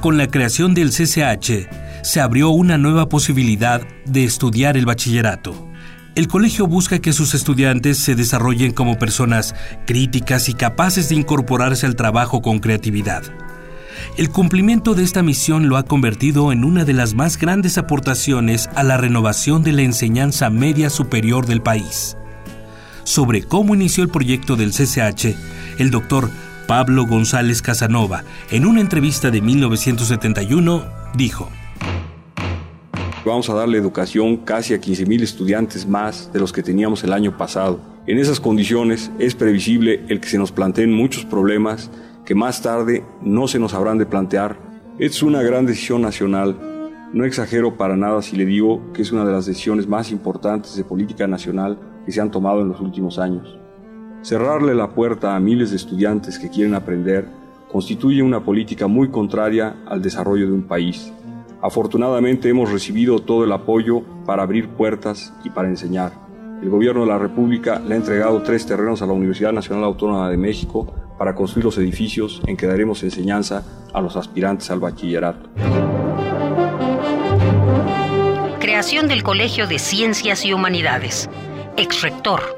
Con la creación del CCH, se abrió una nueva posibilidad de estudiar el bachillerato. El colegio busca que sus estudiantes se desarrollen como personas críticas y capaces de incorporarse al trabajo con creatividad. El cumplimiento de esta misión lo ha convertido en una de las más grandes aportaciones a la renovación de la enseñanza media superior del país. Sobre cómo inició el proyecto del CCH, el doctor Pablo González Casanova, en una entrevista de 1971, dijo, Vamos a darle educación casi a 15.000 estudiantes más de los que teníamos el año pasado. En esas condiciones es previsible el que se nos planteen muchos problemas que más tarde no se nos habrán de plantear. Es una gran decisión nacional. No exagero para nada si le digo que es una de las decisiones más importantes de política nacional que se han tomado en los últimos años. Cerrarle la puerta a miles de estudiantes que quieren aprender constituye una política muy contraria al desarrollo de un país. Afortunadamente hemos recibido todo el apoyo para abrir puertas y para enseñar. El gobierno de la República le ha entregado tres terrenos a la Universidad Nacional Autónoma de México para construir los edificios en que daremos enseñanza a los aspirantes al bachillerato. Creación del Colegio de Ciencias y Humanidades. Ex-rector